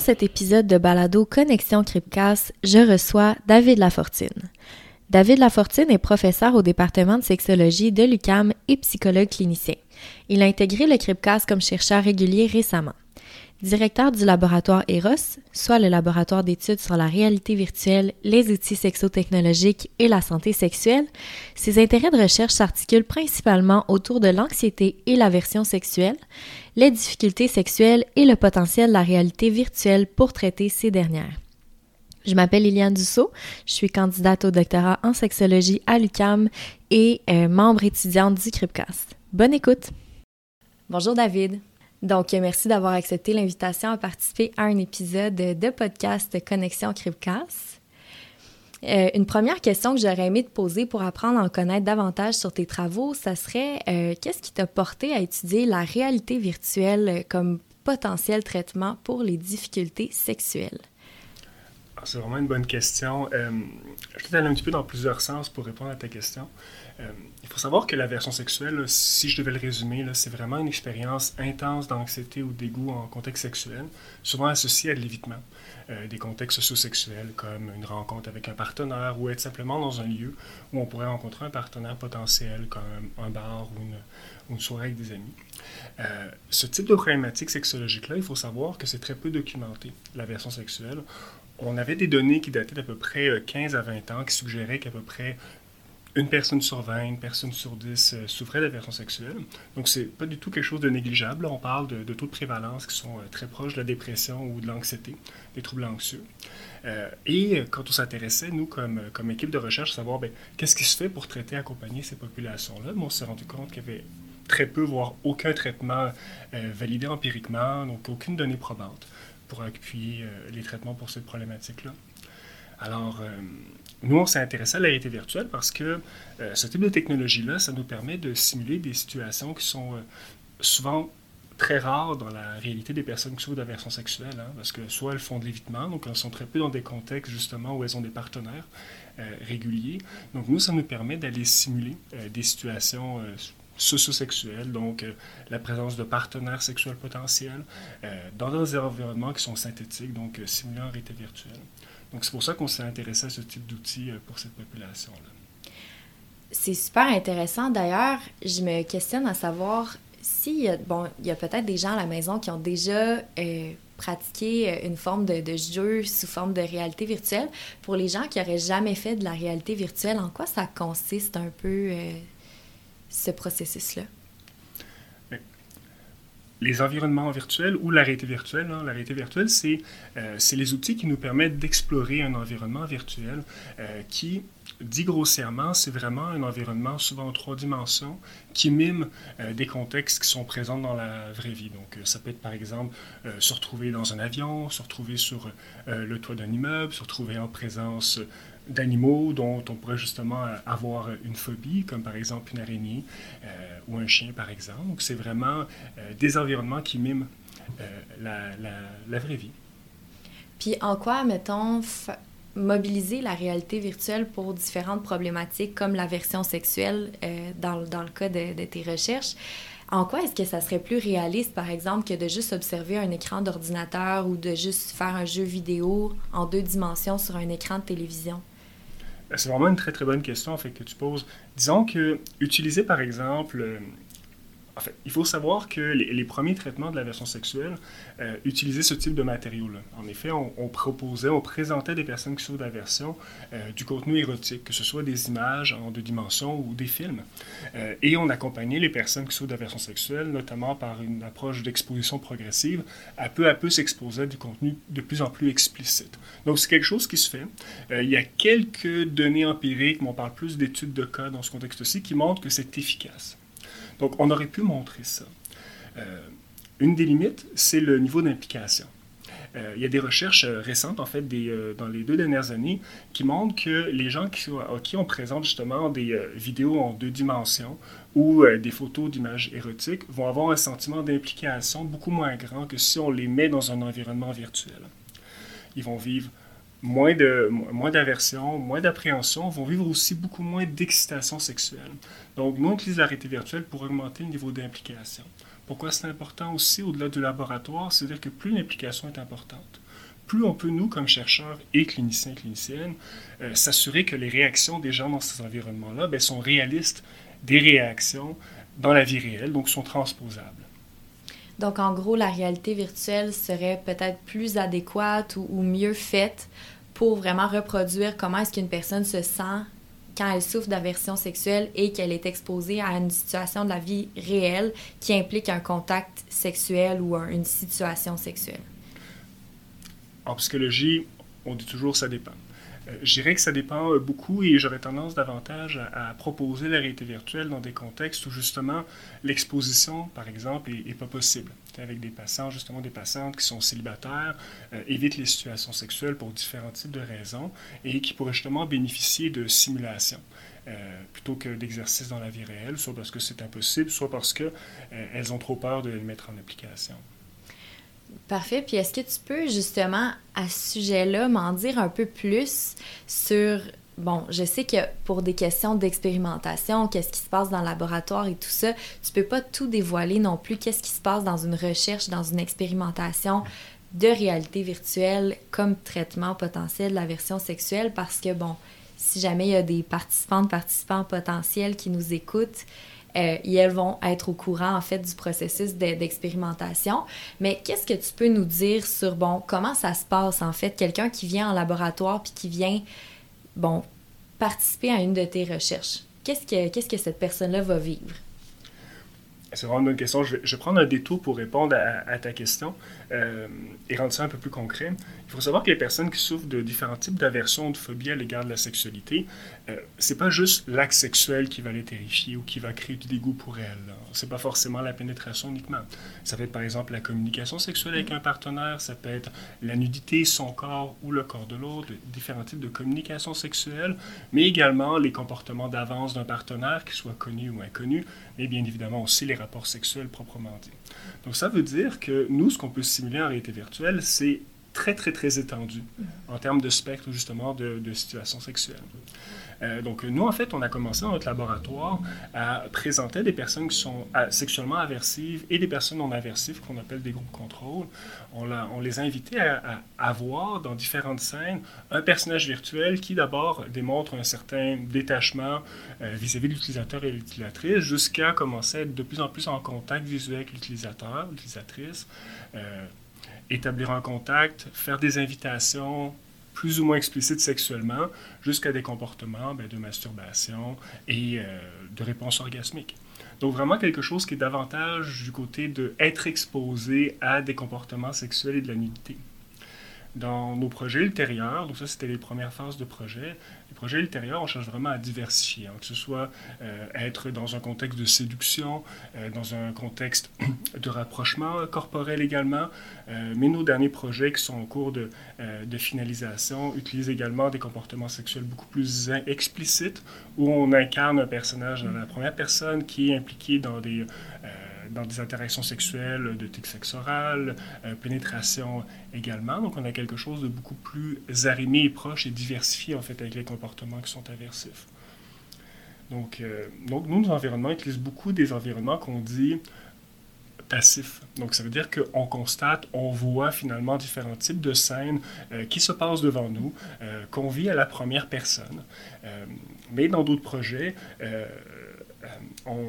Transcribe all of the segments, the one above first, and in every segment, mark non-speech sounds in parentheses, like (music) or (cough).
Dans cet épisode de Balado Connexion Cripcast, je reçois David Lafortine. David Lafortine est professeur au département de sexologie de l'UCAM et psychologue clinicien. Il a intégré le Cripcast comme chercheur régulier récemment. Directeur du laboratoire EROS, soit le laboratoire d'études sur la réalité virtuelle, les outils sexotechnologiques et la santé sexuelle, ses intérêts de recherche s'articulent principalement autour de l'anxiété et l'aversion sexuelle, les difficultés sexuelles et le potentiel de la réalité virtuelle pour traiter ces dernières. Je m'appelle Liliane Dussault, je suis candidate au doctorat en sexologie à l'UCAM et euh, membre étudiante du CRIPCAST. Bonne écoute! Bonjour David! Donc, merci d'avoir accepté l'invitation à participer à un épisode de podcast Connexion Cripcast. Euh, une première question que j'aurais aimé te poser pour apprendre à en connaître davantage sur tes travaux, ça serait euh, qu'est-ce qui t'a porté à étudier la réalité virtuelle comme potentiel traitement pour les difficultés sexuelles? Ah, c'est vraiment une bonne question. Euh, je vais aller un petit peu dans plusieurs sens pour répondre à ta question. Euh, il faut savoir que la version sexuelle, si je devais le résumer, c'est vraiment une expérience intense d'anxiété ou dégoût en contexte sexuel, souvent associée à de l'évitement. Euh, des contextes socio-sexuels comme une rencontre avec un partenaire ou être simplement dans un lieu où on pourrait rencontrer un partenaire potentiel comme un bar ou une, soirée avec des amis. Ce type de problématique sexologique-là, il faut savoir que c'est très peu documenté, la version sexuelle. On avait des données qui dataient d'à peu près 15 à 20 ans qui suggéraient qu'à peu près une personne sur 20, une personne sur 10 euh, souffrait d'aversion sexuelle. Donc, c'est pas du tout quelque chose de négligeable. on parle de, taux de prévalence qui sont euh, très proches de la dépression ou de l'anxiété, des troubles anxieux. Euh, et quand on s'intéressait, nous, comme, équipe de recherche, à savoir ben, qu'est-ce qui se fait pour traiter et accompagner ces populations-là, on s'est rendu compte qu'il y avait très peu, voire aucun traitement validé empiriquement, donc aucune donnée probante pour appuyer les traitements pour cette problématique-là. Alors, nous, on s'est intéressé à la réalité virtuelle parce que euh, ce type de technologie-là, ça nous permet de simuler des situations qui sont euh, souvent très rares dans la réalité des personnes qui souffrent d'aversion sexuelle, hein, parce que soit elles font de l'évitement, donc elles sont très peu dans des contextes justement où elles ont des partenaires euh, réguliers. Donc nous, ça nous permet d'aller simuler des situations socio-sexuelles, donc la présence de partenaires sexuels potentiels, dans des environnements qui sont synthétiques, donc simulant en réalité virtuelle. Donc, c'est pour ça qu'on s'est intéressé à ce type d'outils euh, pour cette population-là. C'est super intéressant. D'ailleurs, je me questionne à savoir si, bon, il y a peut-être des gens à la maison qui ont déjà euh, pratiqué euh, une forme de, jeu sous forme de réalité virtuelle. Pour les gens qui n'auraient jamais fait de la réalité virtuelle, en quoi ça consiste un peu ce processus-là? les environnements virtuels ou la réalité virtuelle. Hein. La réalité virtuelle, euh, c'est les outils qui nous permettent d'explorer un environnement virtuel euh, qui, dit grossièrement, c'est vraiment un environnement souvent en trois dimensions qui mime euh, des contextes qui sont présents dans la vraie vie. Donc, ça peut être par exemple se retrouver dans un avion, se retrouver sur le toit d'un immeuble, se retrouver en présence d'animaux dont on pourrait justement avoir une phobie, comme par exemple une araignée euh, ou un chien, par exemple. Donc, c'est vraiment euh, des environnements qui miment euh, la, vraie vie. Puis, en quoi, mettons, mobiliser la réalité virtuelle pour différentes problématiques comme la version sexuelle dans, dans, le cas de, de tes recherches? En quoi est-ce que ça serait plus réaliste, par exemple, que de juste observer un écran d'ordinateur ou de juste faire un jeu vidéo en deux dimensions sur un écran de télévision? C'est vraiment une très très bonne question en fait, que tu poses. Disons que utiliser par exemple euh, il faut savoir que les, premiers traitements de la version sexuelle euh, utilisaient ce type de matériaux-là. En effet, on, proposait, on présentait des personnes qui souffrent d'aversion euh, du contenu érotique, que ce soit des images en deux dimensions ou des films. Euh, et on accompagnait les personnes qui souffrent d'aversion sexuelle, notamment par une approche d'exposition progressive, à peu à peu s'exposer à du contenu de plus en plus explicite. Donc c'est quelque chose qui se fait. il y a quelques données empiriques, mais on parle plus d'études de cas dans ce contexte-ci, qui montrent que c'est efficace. Donc, on aurait pu montrer ça. Euh, une des limites, c'est le niveau d'implication. Euh, il y a des recherches euh, récentes, en fait, dans les deux dernières années, qui montrent que les gens qui, à qui on présente justement des vidéos en deux dimensions ou des photos d'images érotiques vont avoir un sentiment d'implication beaucoup moins grand que si on les met dans un environnement virtuel. Ils vont vivre moins de moins d'aversion, moins d'appréhension, vont vivre aussi beaucoup moins d'excitation sexuelle. Donc, nous, on utilise la réalité virtuelle pour augmenter le niveau d'implication, Pourquoi c'est important aussi au-delà du laboratoire C'est-à-dire que plus l'implication est importante, plus on peut, nous, comme chercheurs et cliniciens cliniciennes, euh, s'assurer que les réactions des gens dans ces environnements-là ben, sont réalistes des réactions dans la vie réelle, donc sont transposables. Donc, en gros, la réalité virtuelle serait peut-être plus adéquate ou, mieux faite pour vraiment reproduire comment est-ce qu'une personne se sent quand elle souffre d'aversion sexuelle et qu'elle est exposée à une situation de la vie réelle qui implique un contact sexuel ou une situation sexuelle. En psychologie, on dit toujours ça dépend. Euh, je dirais que ça dépend euh, beaucoup et j'aurais tendance davantage à, proposer la réalité virtuelle dans des contextes où justement l'exposition, par exemple, est, pas possible. Avec des patients, justement des patientes qui sont célibataires, euh, évitent les situations sexuelles pour différents types de raisons et qui pourraient justement bénéficier de simulations. plutôt que d'exercices dans la vie réelle, soit parce que c'est impossible, soit parce qu'elles ont trop peur de les mettre en application. Parfait. Puis est-ce que tu peux justement à ce sujet-là m'en dire un peu plus sur bon, je sais que pour des questions d'expérimentation, qu'est-ce qui se passe dans le laboratoire et tout ça, tu peux pas tout dévoiler non plus. Qu'est-ce qui se passe dans une recherche, dans une expérimentation de réalité virtuelle comme traitement potentiel de la version sexuelle? Parce que bon, si jamais il y a des participantes, participants potentiels qui nous écoutent, euh, et elles vont être au courant en fait du processus d'expérimentation. Mais qu'est-ce que tu peux nous dire sur bon comment ça se passe en fait? Quelqu'un qui vient en laboratoire puis qui vient bon participer à une de tes recherches. Qu'est-ce que qu'est-ce que cette personne-là va vivre? C'est vraiment une bonne question. Je vais, prendre un détour pour répondre à, ta question euh, et rendre ça un peu plus concret. Il faut savoir que les personnes qui souffrent de différents types d'aversion ou de phobie à l'égard de la sexualité, euh, c'est pas juste l'acte sexuel qui va les terrifier ou qui va créer du dégoût pour elles. C'est pas forcément la pénétration uniquement. Ça peut être par exemple la communication sexuelle avec un partenaire, ça peut être la nudité, son corps ou le corps de l'autre, différents types de communication sexuelle, mais également les comportements d'avance d'un partenaire, qu'il soit connu ou inconnu, mais bien évidemment aussi les rapports sexuels proprement dit. Donc ça veut dire que nous, ce qu'on peut simuler en réalité virtuelle, c'est très, très, très étendu en termes de spectre, justement, de, de situations sexuelles. Euh, donc, nous, en fait, on a commencé dans notre laboratoire à présenter des personnes qui sont euh, sexuellement aversives et des personnes non aversives qu'on appelle des groupes contrôle. On, les a invités à, à, voir dans différentes scènes un personnage virtuel qui, d'abord, démontre un certain détachement euh, vis-à-vis de l'utilisateur et l'utilisatrice jusqu'à commencer à être de plus en plus en contact visuel avec l'utilisateur, l'utilisatrice établir un contact, faire des invitations, plus ou moins explicites sexuellement, jusqu'à des comportements ben, de masturbation et euh, de réponse orgasmique. Donc vraiment quelque chose qui est davantage du côté de être exposé à des comportements sexuels et de la nudité dans nos projets ultérieurs, donc ça c'était les premières phases de projet, projets ultérieurs, on cherche vraiment à diversifier, hein, que ce soit euh, être dans un contexte de séduction, euh, dans un contexte (clears throat) de rapprochement corporel également, euh, mais nos derniers projets qui sont en cours de, de, finalisation utilisent également des comportements sexuels beaucoup plus explicites, où on incarne un personnage dans la première personne qui est impliqué dans des dans des interactions sexuelles, de type sexe euh, pénétration également. Donc, on a quelque chose de beaucoup plus arrimé et proche et diversifié, en fait, avec les comportements qui sont aversifs. Donc, euh, donc nous, nos environnements utilisent beaucoup des environnements qu'on dit passifs. Donc, ça veut dire qu'on constate, on voit finalement différents types de scènes euh, qui se passent devant nous, qu'on vit à la première personne. mais dans d'autres projets, on,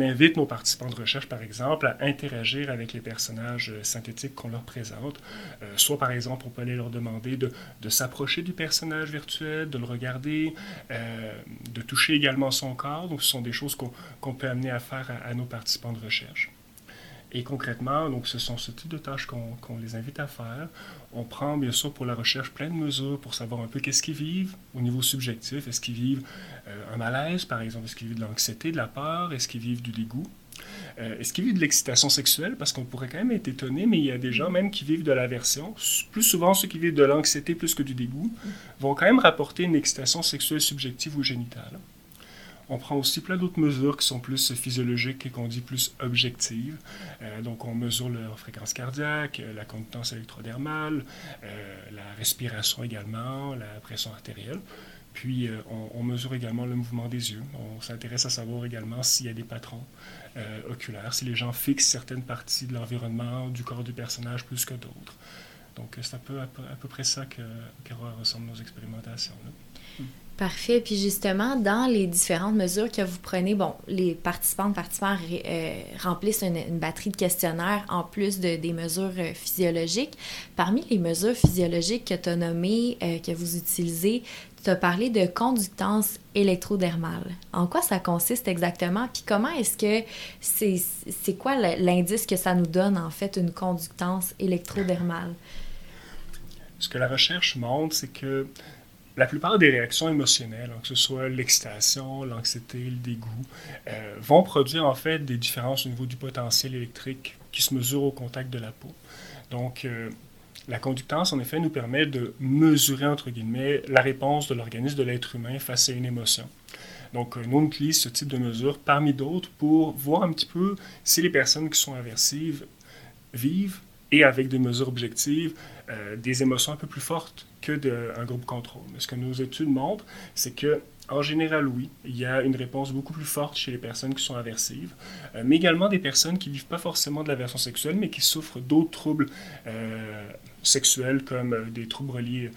invite nos participants de recherche, par exemple, à interagir avec les personnages euh, synthétiques qu'on leur présente. Euh, soit, par exemple, on peut aller leur demander de, s'approcher du personnage virtuel, de le regarder, euh, de toucher également son corps. Donc, ce sont des choses qu'on peut amener à faire à nos participants de recherche. Et concrètement, donc, ce sont ce type de tâches qu'on les invite à faire. On prend, bien sûr, pour la recherche plein de mesures pour savoir un peu qu'est-ce qu'ils vivent au niveau subjectif. Est-ce qu'ils vivent euh, un malaise, par exemple? Est-ce qu'ils vivent de l'anxiété, de la peur? Est-ce qu'ils vivent du dégoût? Euh, est-ce qu'ils vivent de l'excitation sexuelle? Parce qu'on pourrait quand même être étonné, mais il y a des gens même qui vivent de l'aversion. Plus souvent, ceux qui vivent de l'anxiété plus que du dégoût vont quand même rapporter une excitation sexuelle subjective ou génitale. On prend aussi plein d'autres mesures qui sont plus physiologiques et qu'on dit plus objectives. Euh, donc, on mesure leur fréquence cardiaque, euh, la conductance électrodermale, euh, la respiration également, la pression artérielle. Puis, on, mesure également le mouvement des yeux. On s'intéresse à savoir également s'il y a des patrons oculaires, si les gens fixent certaines parties de l'environnement, du corps du personnage plus que d'autres. Donc, c'est à, peu, près ça que, ressemblent nos expérimentations. Parfait. Puis justement, dans les différentes mesures que vous prenez, bon, les participants participants euh, remplissent une, batterie de questionnaires en plus de, des mesures euh, physiologiques. Parmi les mesures physiologiques que tu as nommées, euh, que vous utilisez, tu as parlé de conductance électrodermale. En quoi ça consiste exactement? Puis comment est-ce que c'est, c'est quoi l'indice que ça nous donne, en fait, une conductance électrodermale? Ce que la recherche montre, c'est que la plupart des réactions émotionnelles, hein, que ce soit l'excitation, l'anxiété, le dégoût, euh, vont produire en fait des différences au niveau du potentiel électrique qui se mesure au contact de la peau. Donc, euh, la conductance, en effet, nous permet de mesurer, entre guillemets, la réponse de l'organisme de l'être humain face à une émotion. Donc, euh, nous, on utilise ce type de mesure parmi d'autres pour voir un petit peu si les personnes qui sont aversives vivent et avec des mesures objectives, des émotions un peu plus fortes que d'un groupe contrôle. Mais ce que nos études montrent, c'est que en général, oui, il y a une réponse beaucoup plus forte chez les personnes qui sont aversives, euh, mais également des personnes qui ne vivent pas forcément de l'aversion sexuelle, mais qui souffrent d'autres troubles euh, sexuels, comme euh, des troubles reliés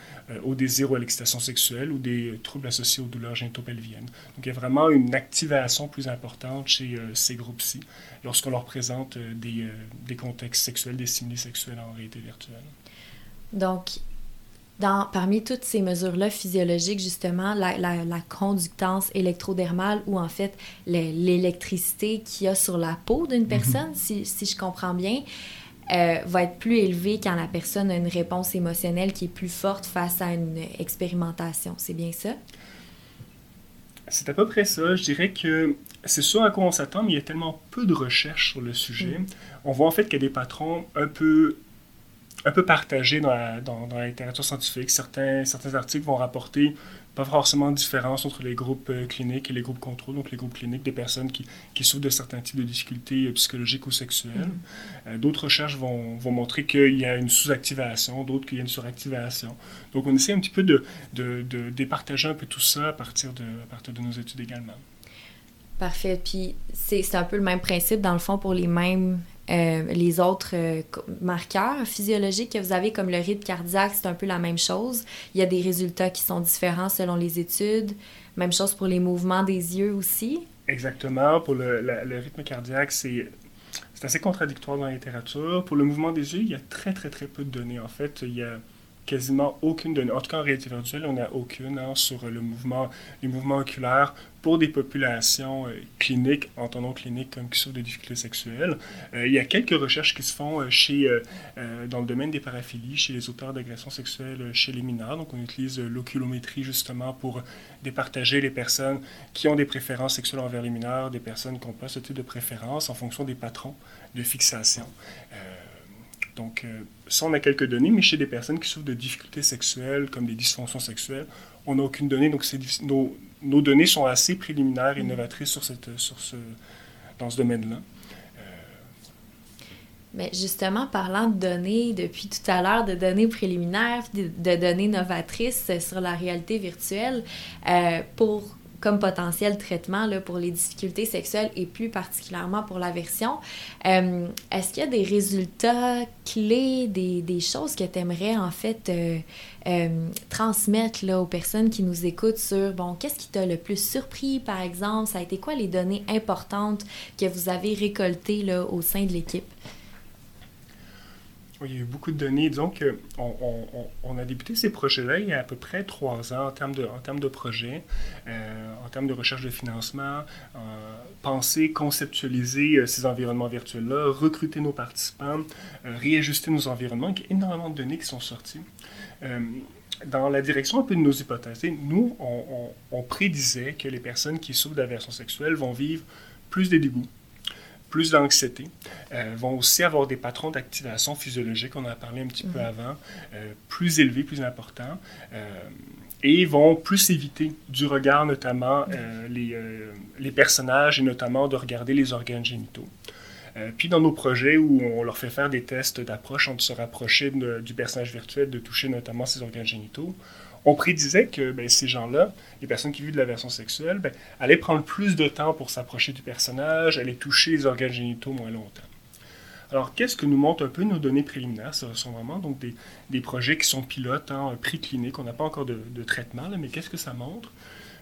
au désir ou à l'excitation sexuelle, ou des troubles associés aux douleurs génitopelviennes. Donc il y a vraiment une activation plus importante chez ces groupes-ci, lorsqu'on leur présente des, des contextes sexuels, des stimuli sexuels en réalité virtuelle. Donc, parmi toutes ces mesures-là physiologiques, justement, la, la, conductance électrodermale ou en fait l'électricité qu'il y a sur la peau d'une mhm. personne, si, si, je comprends bien, euh, va être plus élevée quand la personne a une réponse émotionnelle qui est plus forte face à une expérimentation. C'est bien ça? C'est à peu près ça. Je dirais que c'est sûr à quoi on s'attend, mais il y a tellement peu de recherches sur le sujet. On voit en fait qu'il y a des patrons un peu un peu partagé dans la, dans, dans la littérature scientifique. Certains, certains articles vont rapporter pas forcément de différence entre les groupes euh, cliniques et les groupes contrôle, donc les groupes cliniques des personnes qui, qui souffrent de certains types de difficultés euh, psychologiques ou sexuelles. Mm-hmm. Euh, d'autres recherches vont, vont montrer qu'il y a une sous-activation, d'autres qu'il y a une suractivation. Donc on essaie un petit peu de, de, de départager un peu tout ça à partir de, à partir de nos études également. Parfait. Puis c'est un peu le même principe, dans le fond, pour les mêmes euh, les autres euh, marqueurs physiologiques que vous avez, comme le rythme cardiaque, c'est un peu la même chose. Il y a des résultats qui sont différents selon les études. Même chose pour les mouvements des yeux aussi. Exactement. Pour le, le rythme cardiaque, c'est assez contradictoire dans la littérature. Pour le mouvement des yeux, il y a très, très, très peu de données. En fait, il y a quasiment aucune donnée. En tout cas, en réalité virtuelle, on n'a aucune hein, sur le mouvement, les mouvements oculaires pour des populations euh, cliniques, entendons cliniques comme qui souffrent de difficultés sexuelles. Euh, il y a quelques recherches qui se font euh, chez, dans le domaine des paraphilies, chez les auteurs d'agressions sexuelles chez les mineurs. Donc, on utilise l'oculométrie justement pour départager les personnes qui ont des préférences sexuelles envers les mineurs, des personnes qui n'ont pas ce type de préférence en fonction des patrons de fixation. Donc, euh, ça, on a quelques données, mais chez des personnes qui souffrent de difficultés sexuelles, comme des dysfonctions sexuelles, on n'a aucune donnée. Donc, nos, nos, données sont assez préliminaires et mm. novatrices sur cette, sur ce, dans ce domaine-là. Euh, mais justement, parlant de données, depuis tout à l'heure, de données préliminaires, de, données novatrices sur la réalité virtuelle, euh, pour comme potentiel traitement là, pour les difficultés sexuelles et plus particulièrement pour l'aversion. Euh, Est-ce qu'il y a des résultats clés, des, choses que tu aimerais en fait euh, euh, transmettre là, aux personnes qui nous écoutent sur, bon, qu'est-ce qui t'a le plus surpris par exemple? Ça a été quoi les données importantes que vous avez récoltées là, au sein de l'équipe? Il y a eu beaucoup de données. Disons qu'on on, a débuté ces projets-là il y a à peu près trois ans en termes de, projets, euh, en termes de recherche de financement, euh, penser, conceptualiser euh, ces environnements virtuels-là, recruter nos participants, réajuster nos environnements. Il y a énormément de données qui sont sorties. dans la direction un peu de nos hypothèses, nous, on, prédisait que les personnes qui souffrent d'aversion sexuelle vont vivre plus de dégoûts, plus d'anxiété, euh, vont aussi avoir des patrons d'activation physiologique, on en a parlé un petit peu mhm. avant, euh, plus élevés, plus importants, euh, et vont plus éviter du regard notamment les, les, personnages et notamment de regarder les organes génitaux. puis dans nos projets où on leur fait faire des tests d'approche, on se rapprocher du personnage virtuel, de toucher notamment ses organes génitaux, on prédisait que ben, ces gens-là, les personnes qui vivent de la version sexuelle, ben, allaient prendre plus de temps pour s'approcher du personnage, allaient toucher les organes génitaux moins longtemps. Alors, qu'est-ce que nous montrent un peu nos données préliminaires? Ce sont vraiment donc des, projets qui sont pilotes, hein, clinique. On n'a pas encore de, traitement, mais qu'est-ce que ça montre?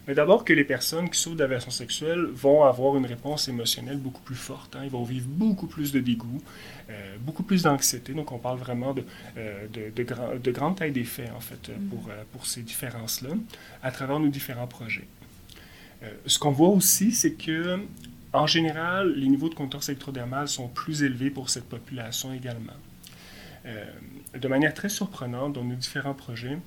Mais d'abord que les personnes qui souffrent d'aversion sexuelle vont avoir une réponse émotionnelle beaucoup plus forte. Hein. Ils vont vivre beaucoup plus de dégoût, euh, beaucoup plus d'anxiété. Donc on parle vraiment de, euh, de, de, grande taille d'effet, en fait, mm. pour, euh, pour ces différences-là, à travers nos différents projets. ce qu'on voit aussi, c'est que en général, les niveaux de contorse électrodermale sont plus élevés pour cette population également. de manière très surprenante, dans nos différents projets,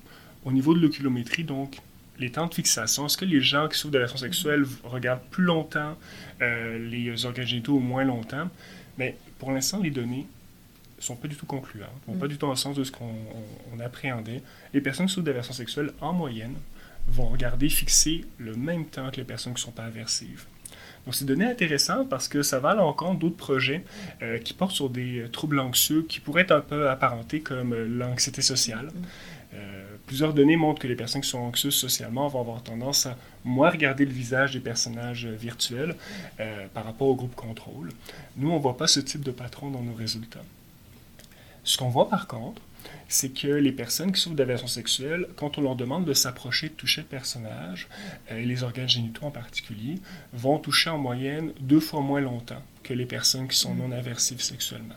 au niveau de l'oculométrie, donc les temps de fixation, est-ce que les gens qui souffrent d'agression sexuelle regardent plus longtemps euh, les organes génitaux ou moins longtemps? Mais pour l'instant, les données ne sont pas du tout concluantes, ne vont pas mm. du tout dans le sens de ce qu'on appréhendait. Les personnes qui souffrent d'agression sexuelle, en moyenne, vont regarder fixer le même temps que les personnes qui ne sont pas aversives. Donc, c'est données intéressantes parce que ça va à l'encontre d'autres projets euh, qui portent sur des troubles anxieux qui pourraient être un peu apparentés comme l'anxiété sociale. Mm. Euh, plusieurs données montrent que les personnes qui sont anxieuses socialement vont avoir tendance à moins regarder le visage des personnages virtuels euh, par rapport au groupe contrôle. Nous, on ne voit pas ce type de patron dans nos résultats. Ce qu'on voit par contre, c'est que les personnes qui souffrent d'aversion sexuelle, quand on leur demande de s'approcher, de toucher le personnage, euh, et les organes génitaux en particulier, vont toucher en moyenne deux fois moins longtemps que les personnes qui sont non aversives sexuellement.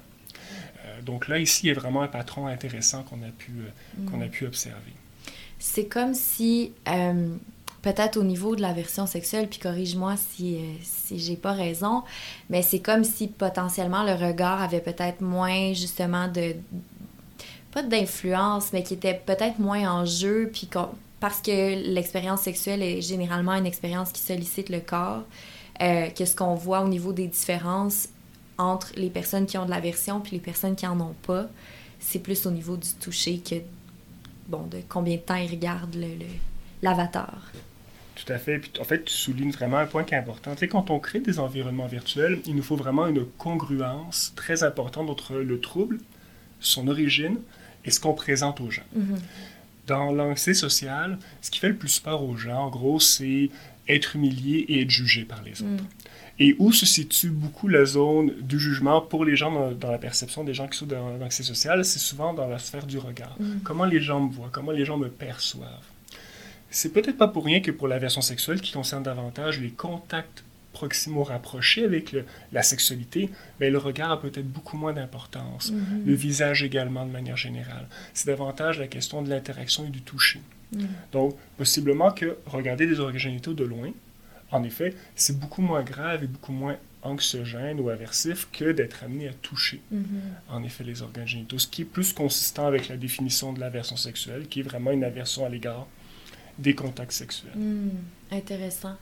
Euh, donc là, ici, il y a vraiment un patron intéressant qu'on a, pu, euh, qu'on a mm. pu observer. C'est comme si, euh, peut-être au niveau de la version sexuelle, puis corrige-moi si, si j'ai pas raison, mais c'est comme si potentiellement le regard avait peut-être moins justement de. pas d'influence, mais qui était peut-être moins en jeu, puis parce que l'expérience sexuelle est généralement une expérience qui sollicite le corps, que ce qu'on voit au niveau des différences entre les personnes qui ont de l'aversion puis les personnes qui en ont pas, c'est plus au niveau du toucher que bon de combien de temps ils regardent l'avatar. Le, Tout à fait. Puis, en fait, tu soulignes vraiment un point qui est important. Tu sais, quand on crée des environnements virtuels, il nous faut vraiment une congruence très importante entre le trouble, son origine et ce qu'on présente aux gens. Mm-hmm. Dans l'anxiété sociale, ce qui fait le plus peur aux gens, en gros, c'est être humilié et être jugé par les autres. Mm. Et où se situe beaucoup la zone du jugement pour les gens dans, la perception des gens qui sont dans l'anxiété sociale, c'est souvent dans la sphère du regard. Mm. Comment les gens me voient, comment les gens me perçoivent. C'est peut-être pas pour rien que pour la version sexuelle, qui concerne davantage les contacts proximaux rapprochés avec la sexualité, mais le regard a peut-être beaucoup moins d'importance. Mm-hmm. Le visage également, de manière générale. C'est davantage la question de l'interaction et du toucher. Mm. Donc, possiblement que regarder des organes génitaux de loin, en effet, c'est beaucoup moins grave et beaucoup moins anxiogène ou aversif que d'être amené à toucher, mm-hmm. en effet, les organes génitaux. Ce qui est plus consistant avec la définition de l'aversion sexuelle, qui est vraiment une aversion à l'égard des contacts sexuels. Mm, intéressant.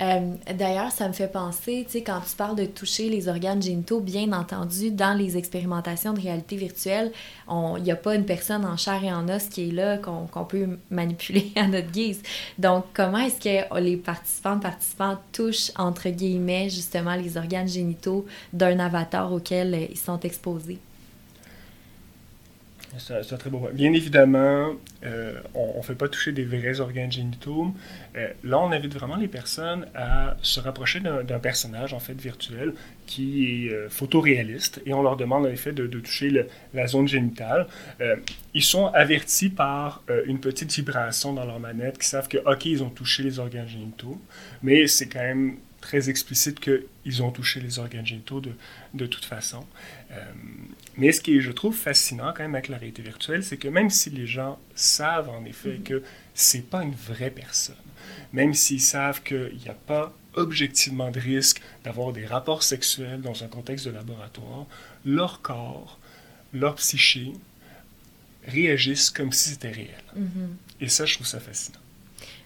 Euh, d'ailleurs, ça me fait penser, tu sais, quand tu parles de toucher les organes génitaux, bien entendu, dans les expérimentations de réalité virtuelle, il n'y a pas une personne en chair et en os qui est là, qu'on peut manipuler (laughs) à notre guise. Donc, comment est-ce que les participants, participants touchent, entre guillemets, justement, les organes génitaux d'un avatar auquel ils sont exposés? C'est très beau Bien évidemment, euh, on ne fait pas toucher des vrais organes génitaux. Euh, là, on invite vraiment les personnes à se rapprocher d'un personnage, en fait, virtuel, qui est euh, photoréaliste, et on leur demande, en effet, de, toucher la zone génitale. ils sont avertis par une petite vibration dans leur manette, qui savent que, OK, ils ont touché les organes génitaux, mais c'est quand même très explicite qu'ils ont touché les organes génitaux de, de toute façon. Euh, mais ce qui est, je trouve, fascinant quand même avec la réalité virtuelle, c'est que même si les gens savent en effet que c'est pas une vraie personne, même s'ils savent qu'il n'y a pas objectivement de risque d'avoir des rapports sexuels dans un contexte de laboratoire, leur corps, leur psyché réagissent comme si c'était réel. Mm-hmm. Et ça, je trouve ça fascinant.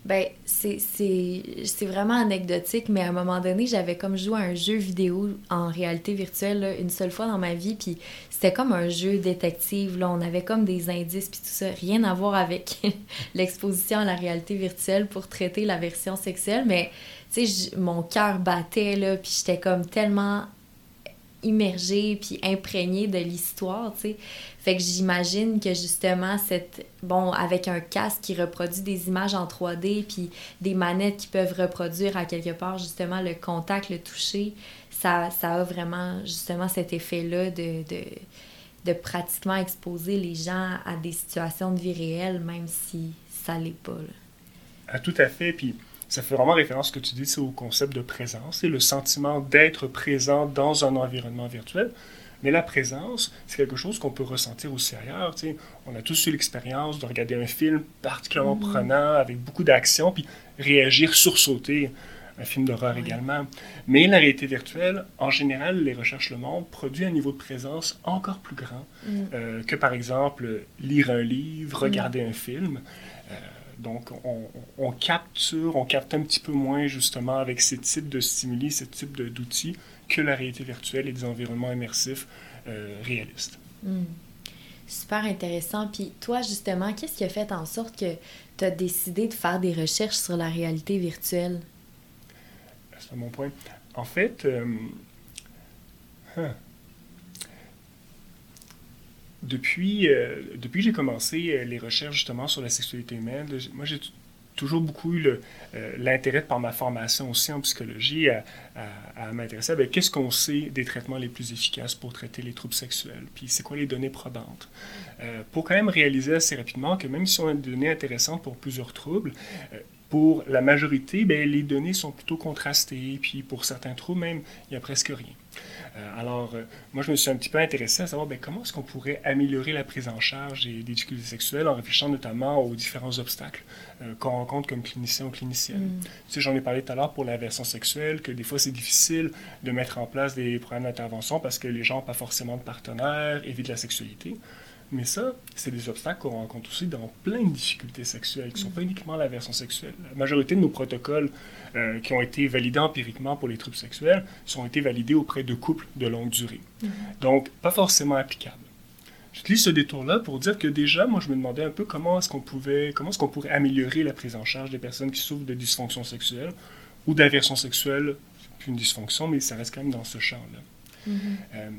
Ben, c'est vraiment anecdotique, mais à un moment donné, j'avais comme joué à un jeu vidéo en réalité virtuelle une seule fois dans ma vie, puis c'était comme un jeu détective, là, on avait comme des indices, puis tout ça, rien à voir avec (laughs) l'exposition à la réalité virtuelle pour traiter la version sexuelle, mais, tu sais, mon cœur battait, là, puis j'étais comme tellement immergé puis imprégné de l'histoire, tu sais. Fait que j'imagine que justement, cette, bon, avec un casque qui reproduit des images en 3D puis des manettes qui peuvent reproduire à quelque part justement le contact, le toucher, ça, ça a vraiment justement cet effet-là de, de, de pratiquement exposer les gens à des situations de vie réelle, même si ça l'est pas. Ah, tout à fait. Puis ça fait vraiment référence à ce que tu dis, c'est au concept de présence, c'est le sentiment d'être présent dans un environnement virtuel. Mais la présence, c'est quelque chose qu'on peut ressentir aussi ailleurs. On a tous eu l'expérience de regarder un film particulièrement mm. prenant, avec beaucoup d'action, puis réagir, sursauter. Un film d'horreur également. Mais la réalité virtuelle, en général, les recherches le montrent, produit un niveau de présence encore plus grand mm. euh, que, par exemple, lire un livre, regarder un film. Donc, on, capture, on capte un petit peu moins justement avec ces types de stimuli, ce type d'outils que la réalité virtuelle et des environnements immersifs euh, réalistes. Hmm. Super intéressant. Puis toi, justement, qu'est-ce qui a fait en sorte que tu as décidé de faire des recherches sur la réalité virtuelle? C'est mon point. En fait, euh, hein, depuis, euh, depuis que j'ai commencé euh, les recherches justement sur la sexualité humaine, moi j'ai toujours beaucoup eu euh, l'intérêt par ma formation aussi en psychologie à, m'intéresser à qu'est-ce qu'on sait des traitements les plus efficaces pour traiter les troubles sexuels, puis c'est quoi les données probantes? pour quand même réaliser assez rapidement que même si on a des données intéressantes pour plusieurs troubles, pour la majorité, ben, les données sont plutôt contrastées, puis pour certains troubles même, il n'y a presque rien. Euh, alors, euh, moi, je me suis un petit peu intéressé à savoir ben, comment est-ce qu'on pourrait améliorer la prise en charge des, difficultés sexuelles en réfléchissant notamment aux différents obstacles euh, qu'on rencontre comme clinicien ou clinicienne. Mm. Tu sais, j'en ai parlé tout à l'heure pour la version sexuelle, que des fois, c'est difficile de mettre en place des programmes d'intervention parce que les gens n'ont pas forcément de partenaires, évitent la sexualité. Mais ça, c'est des obstacles qu'on rencontre aussi dans plein de difficultés sexuelles, qui ne sont pas uniquement la version sexuelle. La majorité de nos protocoles euh, qui ont été validés empiriquement pour les troubles sexuels sont été validés auprès de couples de longue durée. Mhm. Donc, pas forcément applicables. J'utilise ce détour-là pour dire que déjà, moi, je me demandais un peu comment est-ce qu'on pouvait, comment est-ce qu'on pourrait améliorer la prise en charge des personnes qui souffrent de dysfonction sexuelle ou d'aversion sexuelle. Une dysfonction, mais ça reste quand même dans ce champ-là. Mhm. Euh,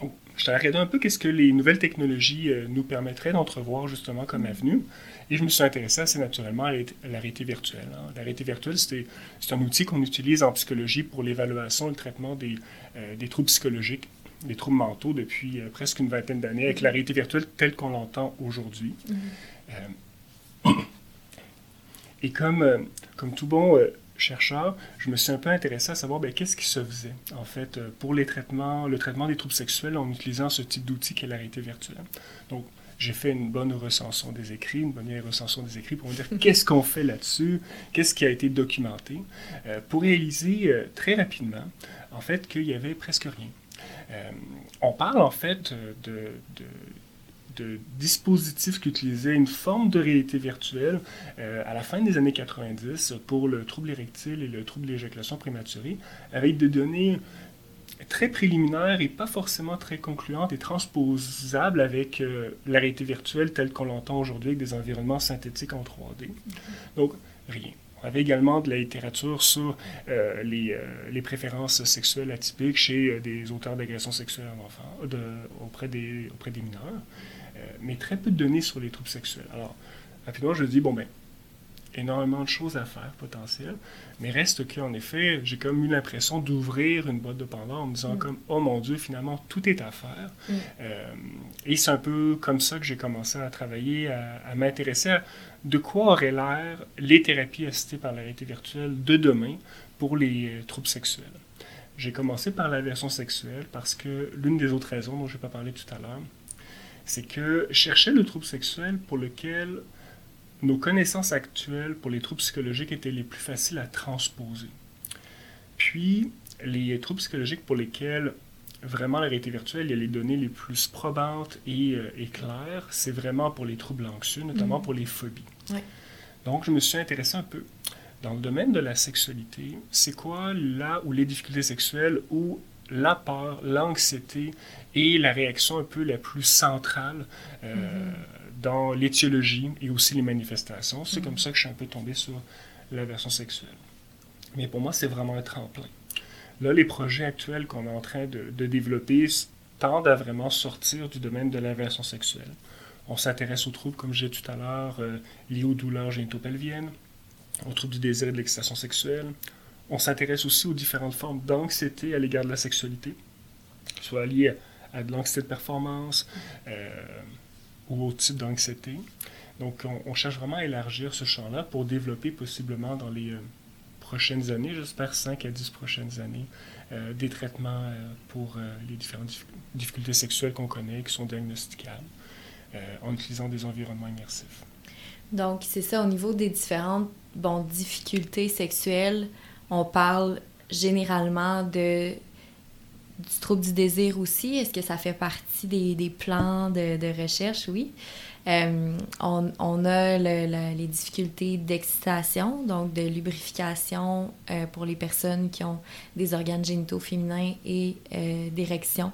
donc, je t'ai regardé un peu qu'est-ce que les nouvelles technologies euh, nous permettraient d'entrevoir justement comme mm. avenue. Et je me suis intéressé assez naturellement à la réalité virtuelle. Hein. La réalité virtuelle, c'est un outil qu'on utilise en psychologie pour l'évaluation et le traitement des, euh, des, troubles psychologiques, des troubles mentaux depuis euh, presque une vingtaine d'années, avec la réalité virtuelle telle qu'on l'entend aujourd'hui. Mm. (coughs) et comme, comme tout bon chercheur, je me suis un peu intéressé à savoir ben, qu'est-ce qui se faisait, en fait, euh, pour les traitements, le traitement des troubles sexuels en utilisant ce type d'outil qu'est la réalité virtuelle. Donc, j'ai fait une bonne recension des écrits, une bonne recension des écrits pour me dire (laughs) qu'est-ce qu'on fait là-dessus, qu'est-ce qui a été documenté, euh, pour réaliser euh, très rapidement, en fait, qu'il y avait presque rien. on parle, en fait, de de dispositifs qui utilisaient une forme de réalité virtuelle euh, à la fin des années 90 pour le trouble érectile et le trouble d'éjaculation prématurée, avec des données très préliminaires et pas forcément très concluantes et transposables avec euh, la réalité virtuelle telle qu'on l'entend aujourd'hui avec des environnements synthétiques en 3D. Donc, rien. On avait également de la littérature sur euh, les, les, préférences sexuelles atypiques chez des auteurs d'agressions sexuelles en enfants, de, auprès, des, auprès des mineurs. Euh, mais très peu de données sur les troubles sexuels. Alors, rapidement, je dis, bon, ben, énormément de choses à faire potentielles, mais reste qu'en effet, j'ai comme eu l'impression d'ouvrir une boîte de Pandore en me disant mm. comme, oh mon Dieu, finalement, tout est à faire. Mm. Euh, et c'est un peu comme ça que j'ai commencé à travailler, à, m'intéresser à de quoi auraient l'air les thérapies assistées par la réalité virtuelle de demain pour les euh, troubles sexuels. J'ai commencé par la version sexuelle parce que l'une des autres raisons dont je n'ai pas parlé tout à l'heure, c'est que chercher le trouble sexuel pour lequel nos connaissances actuelles pour les troubles psychologiques étaient les plus faciles à transposer. Puis, les troubles psychologiques pour lesquels vraiment la réalité virtuelle, il y a les données les plus probantes et, euh, claires, c'est vraiment pour les troubles anxieux, notamment mhm. pour les phobies. Donc, je me suis intéressé un peu dans le domaine de la sexualité. C'est quoi là où les difficultés sexuelles ou la peur, l'anxiété et la réaction un peu la plus centrale euh, mm-hmm. dans l'étiologie et aussi les manifestations. C'est comme mm-hmm. ça que je suis un peu tombé sur la version sexuelle. Mais pour moi, c'est vraiment un tremplin. Là, les projets actuels qu'on est en train de, développer tendent à vraiment sortir du domaine de l'inversion sexuelle. On s'intéresse aux troubles, comme j'ai dit tout à l'heure, euh, liés aux douleurs génitopelviennes, aux troubles du désir et de l'excitation sexuelle. On s'intéresse aussi aux différentes formes d'anxiété à l'égard de la sexualité, soit liées à, de l'anxiété de performance euh, ou au type d'anxiété. Donc, on, cherche vraiment à élargir ce champ-là pour développer possiblement dans les euh, prochaines années, j'espère 5 à 10 prochaines années, euh, des traitements pour les différentes difficultés sexuelles qu'on connaît, qui sont diagnosticables, en utilisant des environnements immersifs. Donc, c'est ça, au niveau des différentes bon, difficultés sexuelles, on parle généralement de du trouble du désir aussi? Est-ce que ça fait partie des, des plans de, de, recherche? Oui. Euh, on, on, a les difficultés d'excitation, donc de lubrification euh, pour les personnes qui ont des organes génitaux féminins et euh, d'érection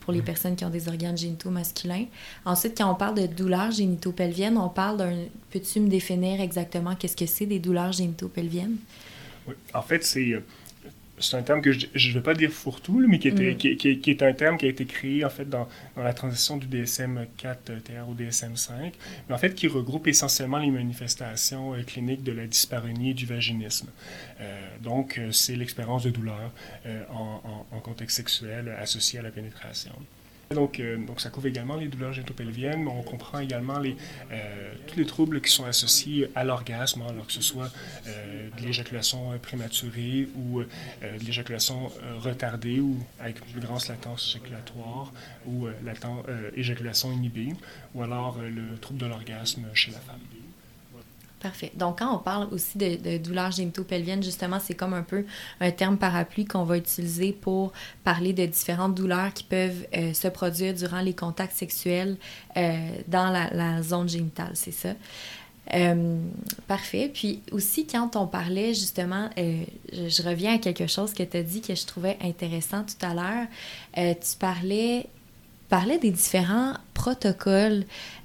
pour les mmh. personnes qui ont des organes génitaux masculins. Ensuite, quand on parle de douleurs génitopelviennes, on parle d'un... Peux-tu me définir exactement qu'est-ce que c'est des douleurs génitopelviennes? Oui, en fait, c'est c'est un terme que je ne vais pas dire fourre-tout, mais qui, était, mm. qui, qui, est un terme qui a été créé en fait dans, dans la transition du DSM-4 TR au DSM-5, mais en fait qui regroupe essentiellement les manifestations euh, cliniques de la dyspareunie et du vaginisme. Euh, donc, euh, c'est l'expérience de douleur en, en, contexte sexuel associé à la pénétration. Donc, euh, donc, ça couvre également les douleurs génitopelviennes, mais on comprend également euh, tous les troubles qui sont associés à l'orgasme, hein, alors que ce soit euh, de l'éjaculation prématurée ou de l'éjaculation retardée ou avec une plus grande latence éjaculatoire ou éjaculation inhibée, ou alors le trouble de l'orgasme chez la femme. Parfait. Donc, quand on parle aussi de, de douleurs génitopelviennes, justement, c'est comme un peu un terme parapluie qu'on va utiliser pour parler de différentes douleurs qui peuvent euh, se produire durant les contacts sexuels euh, dans la, zone génitale, c'est ça? Euh, parfait. Puis aussi, quand on parlait justement, je, reviens à quelque chose que tu as dit que je trouvais intéressant tout à l'heure. tu parlais parlait des différents protocoles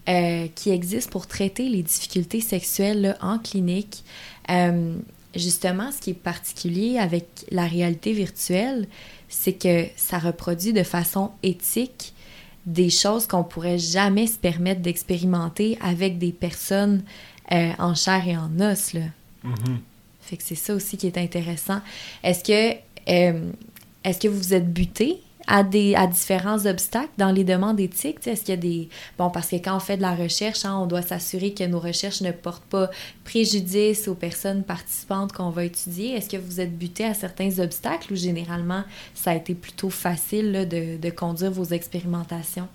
euh, qui existent pour traiter les difficultés sexuelles en clinique. Euh, justement, ce qui est particulier avec la réalité virtuelle, c'est que ça reproduit de façon éthique des choses qu'on pourrait jamais se permettre d'expérimenter avec des personnes euh, en chair et en os. Là. Mm-hmm. Fait que c'est ça aussi qui est intéressant. Est-ce que, est-ce que vous êtes buté? À, des, à différents obstacles dans les demandes éthiques? Est-ce qu'il y a des... Bon, parce que quand on fait de la recherche, hein, on doit s'assurer que nos recherches ne portent pas préjudice aux personnes participantes qu'on va étudier. Est-ce que vous êtes buté à certains obstacles ou généralement ça a été plutôt facile de, de, conduire vos expérimentations?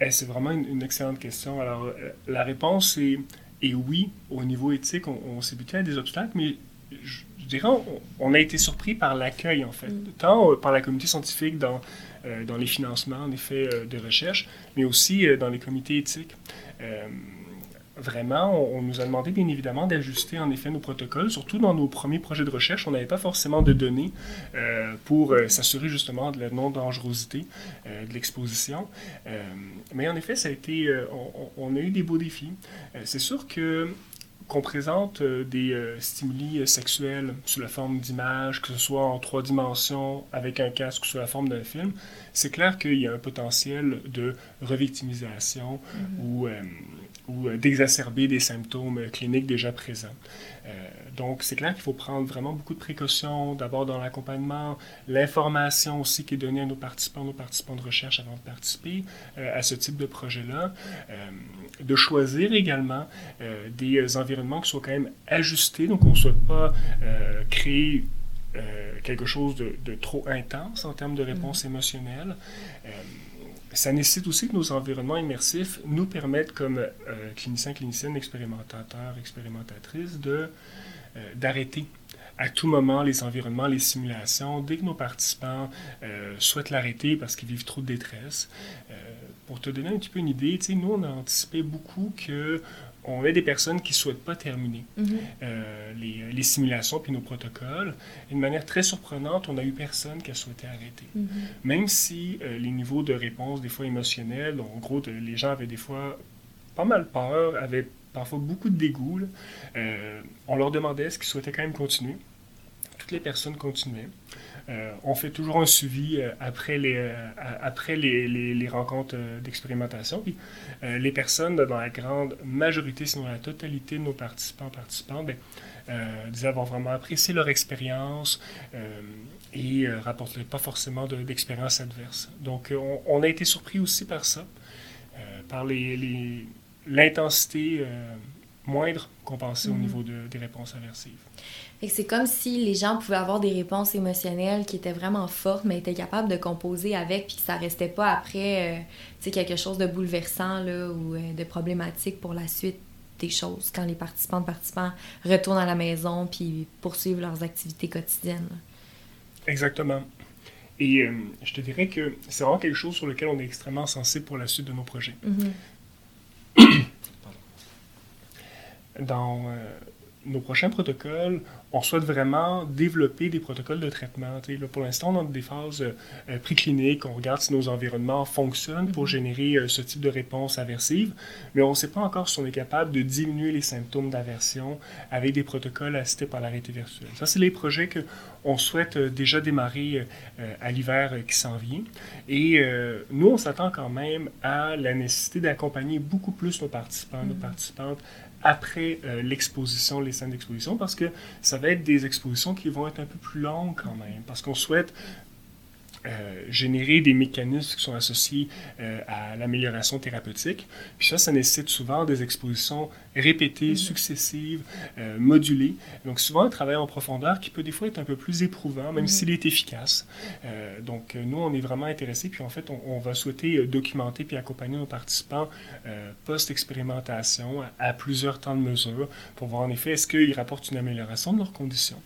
Eh, c'est vraiment une, excellente question. Alors, euh, la réponse est, est, oui. Au niveau éthique, on, on s'est buté à des obstacles, mais je, je dirais, on, a été surpris par l'accueil, en fait, mm. tant euh, par la communauté scientifique dans, euh, dans les financements, en effet, euh, de recherche, mais aussi dans les comités éthiques. vraiment, on, nous a demandé, bien évidemment, d'ajuster, en effet, nos protocoles, surtout dans nos premiers projets de recherche. On n'avait pas forcément de données pour s'assurer, justement, de la non-dangerosité de l'exposition. mais en effet, ça a été, on, on, a eu des beaux défis. C'est sûr que qu'on présente euh, des euh, stimuli euh, sexuels sous la forme d'images, que ce soit en trois dimensions avec un casque ou sous la forme d'un film, c'est clair qu'il y a un potentiel de revictimisation mm-hmm. ou, ou d'exacerber des symptômes cliniques déjà présents. Donc, c'est clair qu'il faut prendre vraiment beaucoup de précautions, d'abord dans l'accompagnement, l'information aussi qui est donnée à nos participants, nos participants de recherche avant de participer euh, à ce type de projet-là, euh, de choisir également euh, des environnements qui soient quand même ajustés, donc on ne souhaite pas créer quelque chose de, trop intense en termes de réponse mm-hmm. émotionnelle ça nécessite aussi que nos environnements immersifs nous permettent, comme cliniciens, cliniciennes, expérimentateurs, expérimentatrices, de euh, d'arrêter à tout moment les environnements, les simulations, dès que nos participants euh, souhaitent l'arrêter parce qu'ils vivent trop de détresse. Euh, pour te donner un petit peu une idée, nous, on a anticipé beaucoup que on a des personnes qui ne souhaitent pas terminer mm-hmm. les, les, simulations puis nos protocoles. Et de manière très surprenante, on a eu personne qui a souhaité arrêter. Mm-hmm. Même si les niveaux de réponse, des fois émotionnels, en gros, les gens avaient des fois pas mal peur, avaient parfois beaucoup de dégoût. Euh, on leur demandait ce qu'ils souhaitaient quand même continuer. Toutes les personnes continuaient. Euh, on fait toujours un suivi euh, après les, euh, après les, les, rencontres d'expérimentation. Puis, les personnes, dans la grande majorité, sinon la totalité de nos participants participantes, ben, disaient avoir vraiment apprécié leur expérience et ne rapportaient pas forcément d'expérience adverse. Donc, on, a été surpris aussi par ça, par l'intensité moindre qu'on pensait au mm-hmm. niveau de, des réponses aversives c'est comme si les gens pouvaient avoir des réponses émotionnelles qui étaient vraiment fortes, mais étaient capables de composer avec, puis que ça restait pas après euh, quelque chose de bouleversant là, ou euh, de problématique pour la suite des choses, quand les participants participants retournent à la maison puis poursuivent leurs activités quotidiennes. Exactement. Et euh, je te dirais que c'est vraiment quelque chose sur lequel on est extrêmement sensible pour la suite de nos projets. Mm-hmm. (coughs) Dans nos prochains protocoles, on souhaite vraiment développer des protocoles de traitement. Là, pour l'instant, on a des phases euh, précliniques, on regarde si nos environnements fonctionnent pour mhm. générer euh, ce type de réponse aversive, mais on ne sait pas encore si on est capable de diminuer les symptômes d'aversion avec des protocoles assistés par la réalité virtuelle. Ça, c'est les projets qu'on souhaite euh, déjà démarrer à l'hiver qui s'en vient. Et nous, on s'attend quand même à la nécessité d'accompagner beaucoup plus nos participants, nos mhm. participantes après euh, l'exposition, les scènes d'exposition, parce que ça va être des expositions qui vont être un peu plus longues quand même, parce qu'on souhaite euh, générer des mécanismes qui sont associés euh, à l'amélioration thérapeutique. Puis ça, ça nécessite souvent des expositions répétées, mm-hmm. successives, euh, modulées. Donc souvent un travail en profondeur qui peut des fois être un peu plus éprouvant, même mm-hmm. s'il est efficace. donc nous, on est vraiment intéressés, puis en fait, on, va souhaiter documenter puis accompagner nos participants post-expérimentation à, à, plusieurs temps de mesure pour voir en effet est-ce qu'ils rapportent une amélioration de leurs conditions.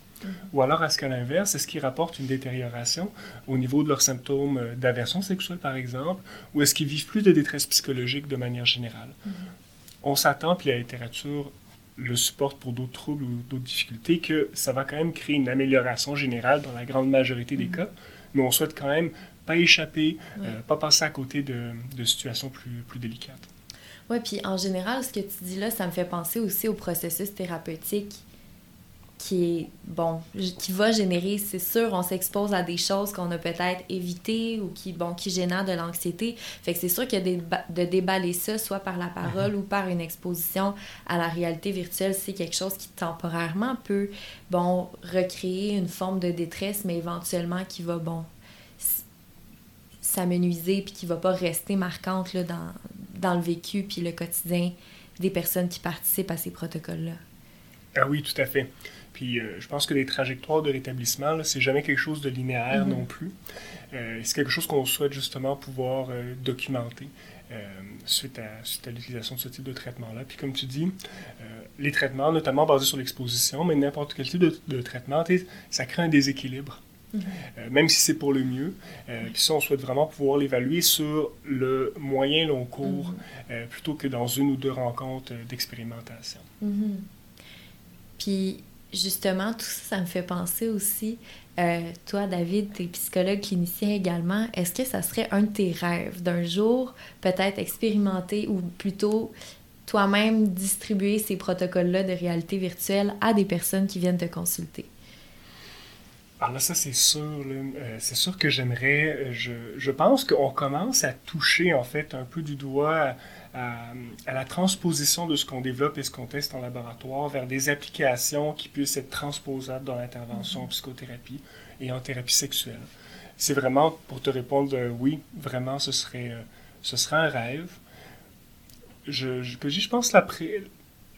Ou alors, est-ce qu'à l'inverse, est-ce qu'ils rapportent une détérioration au niveau de leurs symptômes euh, d'aversion sexuelle, par exemple, ou est-ce qu'ils vivent plus de détresse psychologique de manière générale? Mm-hmm. On s'attend, puis la littérature le supporte pour d'autres troubles ou d'autres difficultés, que ça va quand même créer une amélioration générale dans la grande majorité des mm-hmm. cas, mais on souhaite quand même pas échapper, euh, pas passer à côté de, de situations plus, plus délicates. Oui, puis en général, ce que tu dis là, ça me fait penser aussi au processus thérapeutique qui est bon, qui va générer, c'est sûr, on s'expose à des choses qu'on a peut-être évitées ou qui, bon, qui génèrent de l'anxiété. Fait que c'est sûr que de déballer ça, soit par la parole ou par une exposition à la réalité virtuelle, c'est quelque chose qui temporairement peut, bon, recréer une forme de détresse, mais éventuellement qui va, bon, s'amenuiser puis qui va pas rester marquante là, dans, dans le vécu puis le quotidien des personnes qui participent à ces protocoles-là. Ah oui, tout à fait. Puis euh, je pense que les trajectoires de rétablissement, c'est jamais quelque chose de linéaire mm-hmm. non plus. Euh, c'est quelque chose qu'on souhaite justement pouvoir euh, documenter suite à, suite à l'utilisation de ce type de traitement-là. Puis comme tu dis, les traitements, notamment basés sur l'exposition, mais n'importe quel type de, traitement, ça crée un déséquilibre. Mm-hmm. même si c'est pour le mieux. puis ça, on souhaite vraiment pouvoir l'évaluer sur le moyen long cours mm-hmm. plutôt que dans une ou deux rencontres d'expérimentation. Puis justement, tout ça, ça me fait penser aussi, euh, toi, David, tu es psychologue clinicien également. Est-ce que ça serait un de tes rêves d'un jour, peut-être expérimenter ou plutôt toi-même distribuer ces protocoles-là de réalité virtuelle à des personnes qui viennent te consulter? Alors là, ça, c'est sûr. Euh, c'est sûr que j'aimerais. Euh, je, je, pense qu'on commence à toucher, en fait, un peu du doigt à, la transposition de ce qu'on développe et ce qu'on teste en laboratoire vers des applications qui puissent être transposables dans l'intervention en mm-hmm. psychothérapie et en thérapie sexuelle. C'est vraiment, pour te répondre, euh, oui, vraiment, ce serait, euh, ce serait un rêve. Je, je, je pense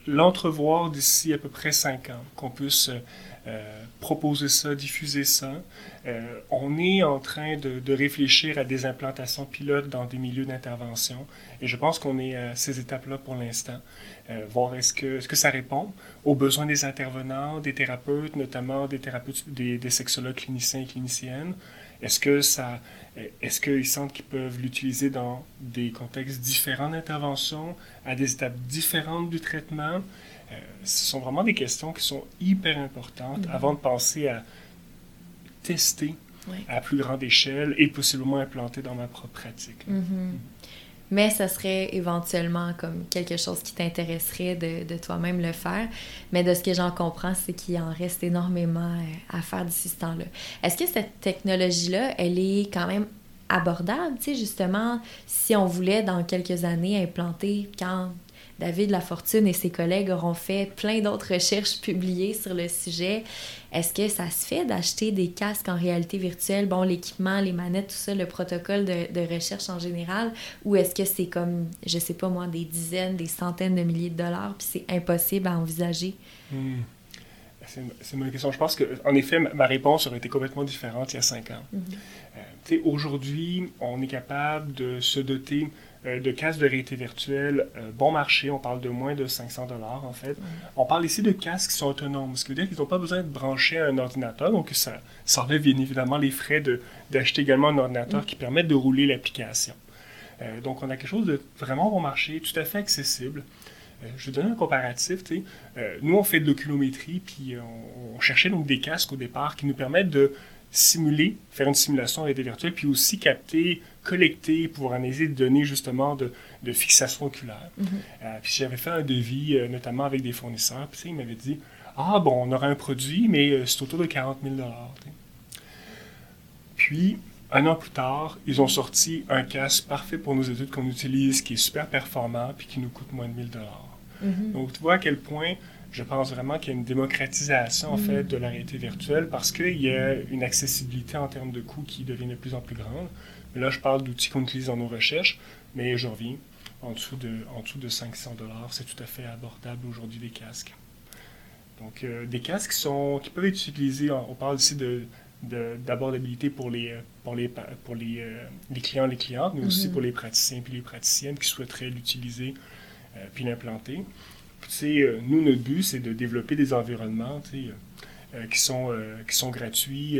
l'entrevoir d'ici à peu près cinq ans, qu'on puisse euh, proposer ça, diffuser ça. Euh, on est en train de, réfléchir à des implantations pilotes dans des milieux d'intervention et je pense qu'on est à ces étapes-là pour l'instant. Euh, voir est-ce que, est -ce que ça répond aux besoins des intervenants, des thérapeutes, notamment des thérapeutes, des, des sexologues cliniciens et cliniciennes. Est-ce que ça, est-ce qu'ils sentent qu'ils peuvent l'utiliser dans des contextes différents d'intervention, à des étapes différentes du traitement? Euh, ce sont vraiment des questions qui sont hyper importantes mm-hmm. avant de penser à tester à plus grande échelle et possiblement implanter dans ma propre pratique. Mm-hmm. mais ça serait éventuellement comme quelque chose qui t'intéresserait de, de toi-même le faire. Mais de ce que j'en comprends, c'est qu'il en reste énormément euh, à faire d'ici ce temps-là. Est-ce que cette technologie-là, elle est quand même abordable, tu sais, justement, si on voulait dans quelques années implanter quand David Lafortune et ses collègues auront fait plein d'autres recherches publiées sur le sujet. Est-ce que ça se fait d'acheter des casques en réalité virtuelle, bon, l'équipement, les manettes, tout ça, le protocole de, recherche en général, ou est-ce que c'est comme, je sais pas moi, des dizaines, des centaines de milliers de dollars, puis c'est impossible à envisager? Hmm. C'est une bonne question. Je pense qu'en effet, ma réponse aurait été complètement différente il y a cinq ans. Mm-hmm. Euh, aujourd'hui, on est capable de se doter de casques de réalité virtuelle euh, bon marché. On parle de moins de 500 dollars en fait. On parle ici de casques qui sont autonomes, ce qui veut dire qu'ils n'ont pas besoin de brancher à un ordinateur. Donc ça, ça enlève bien évidemment les frais d'acheter également un ordinateur qui permet de rouler l'application. Euh, donc on a quelque chose de vraiment bon marché, tout à fait accessible. je vais donner un comparatif. nous, on fait de l'oculométrie, puis on, on, cherchait donc des casques au départ qui nous permettent de simuler, faire une simulation en réalité virtuelle, puis aussi capter, collecter, pouvoir analyser des données justement de, de fixation oculaire. Mm-hmm. Euh, puis j'avais fait un devis, euh, notamment avec des fournisseurs, puis ils m'avaient dit Ah, bon, on aura un produit, mais euh, c'est autour de 40 000 Puis, un an plus tard, ils ont sorti un casque parfait pour nos études qu'on utilise, qui est super performant, puis qui nous coûte moins de 1000 mm-hmm. Donc, tu vois à quel point je pense vraiment qu'il y a une démocratisation en fait de la réalité virtuelle parce qu'il y a une accessibilité en termes de coûts qui devient de plus en plus grande. Mais là, je parle d'outils qu'on utilise dans nos recherches, mais je reviens. En dessous de, en dessous de 500 dollars, c'est tout à fait abordable aujourd'hui des casques. Donc, euh, des casques qui, sont, qui peuvent être utilisés, on parle ici de, d'abordabilité pour les, pour les, pour les, euh, les clients les clientes, mais aussi mm-hmm. pour les praticiens et les praticiennes qui souhaiteraient l'utiliser euh, puis l'implanter. Euh, nous, notre but, c'est de développer des environnements euh, euh, qui, sont, qui sont gratuits,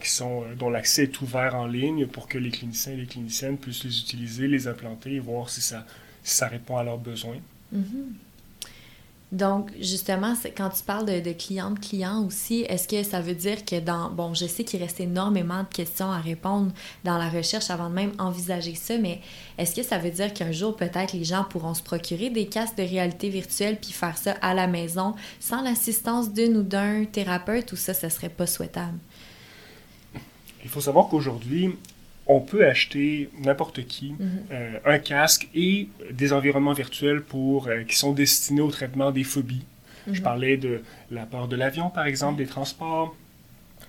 qui sont, dont l'accès est ouvert en ligne pour que les cliniciens et les cliniciennes puissent les utiliser, les implanter et voir si ça, ça répond à leurs besoins. Mm-hmm. Donc, justement, quand tu parles de, de client de client aussi, est-ce que ça veut dire que dans... Bon, je sais qu'il reste énormément de questions à répondre dans la recherche avant de même envisager ça, mais est-ce que ça veut dire qu'un jour, peut-être, les gens pourront se procurer des casques de réalité virtuelle puis faire ça à la maison sans l'assistance d'une ou d'un thérapeute ou ça, ce serait pas souhaitable? Il faut savoir qu'aujourd'hui, on peut acheter n'importe qui mhm. euh, un casque et des environnements virtuels pour, euh, qui sont destinés au traitement des phobies. Je mhm. parlais de la peur de l'avion, par exemple, des transports,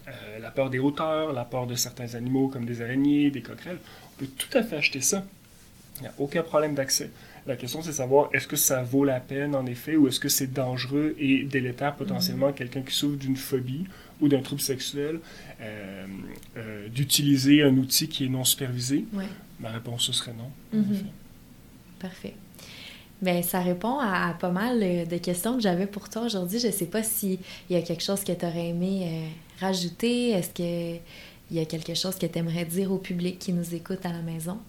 euh, la peur des hauteurs, la peur de certains animaux comme des araignées, des coquerelles. On peut tout à fait acheter ça. Il n'y a aucun problème d'accès. La question, c'est de savoir est-ce que ça vaut la peine, en effet, ou est-ce que c'est dangereux et délétère potentiellement mhm. quelqu'un qui souffre d'une phobie ou d'un trouble sexuel euh, euh, d'utiliser un outil qui est non supervisé? Ma réponse, ce serait non. Mhm. Parfait. Bien, ça répond à, pas mal euh, de questions que j'avais pour toi aujourd'hui. Je ne sais pas s'il y a quelque chose que tu aurais aimé rajouter. Est-ce qu'il y a quelque chose que tu aimerais dire au public qui nous écoute à la maison?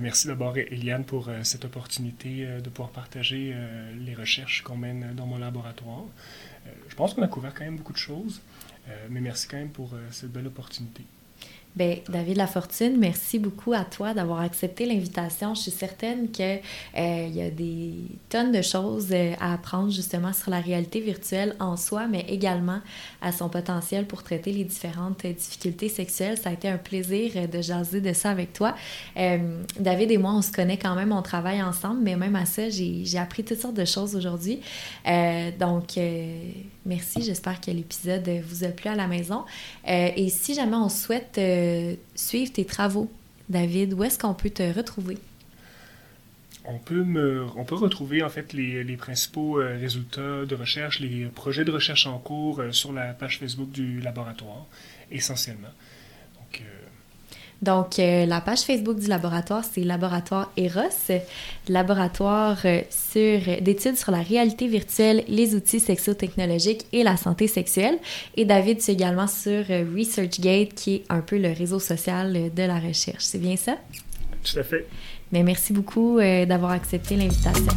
Merci d'abord, Eliane, pour euh, cette opportunité euh, de pouvoir partager euh, les recherches qu'on mène dans mon laboratoire. je pense qu'on a couvert quand même beaucoup de choses, mais merci quand même pour cette belle opportunité. Bien, David Lafortune, merci beaucoup à toi d'avoir accepté l'invitation. Je suis certaine qu'il euh, y a des tonnes de choses euh, à apprendre justement sur la réalité virtuelle en soi, mais également à son potentiel pour traiter les différentes difficultés sexuelles. Ça a été un plaisir euh, de jaser de ça avec toi. David et moi, on se connaît quand même, on travaille ensemble, mais même à ça, j'ai appris toutes sortes de choses aujourd'hui. donc, merci. J'espère que l'épisode vous a plu à la maison. et si jamais on souhaite suivre tes travaux, David? Où est-ce qu'on peut te retrouver? On peut, retrouver en fait les, les principaux euh, résultats de recherche, les projets de recherche en cours euh, sur la page Facebook du laboratoire, essentiellement. Donc, euh, la page Facebook du laboratoire, c'est Laboratoire Eros, laboratoire euh, sur d'études sur la réalité virtuelle, les outils sexo-technologiques et la santé sexuelle. Et David, c'est également sur euh, ResearchGate, qui est un peu le réseau social de la recherche. C'est bien ça? Tout à fait. Mais merci beaucoup d'avoir accepté l'invitation.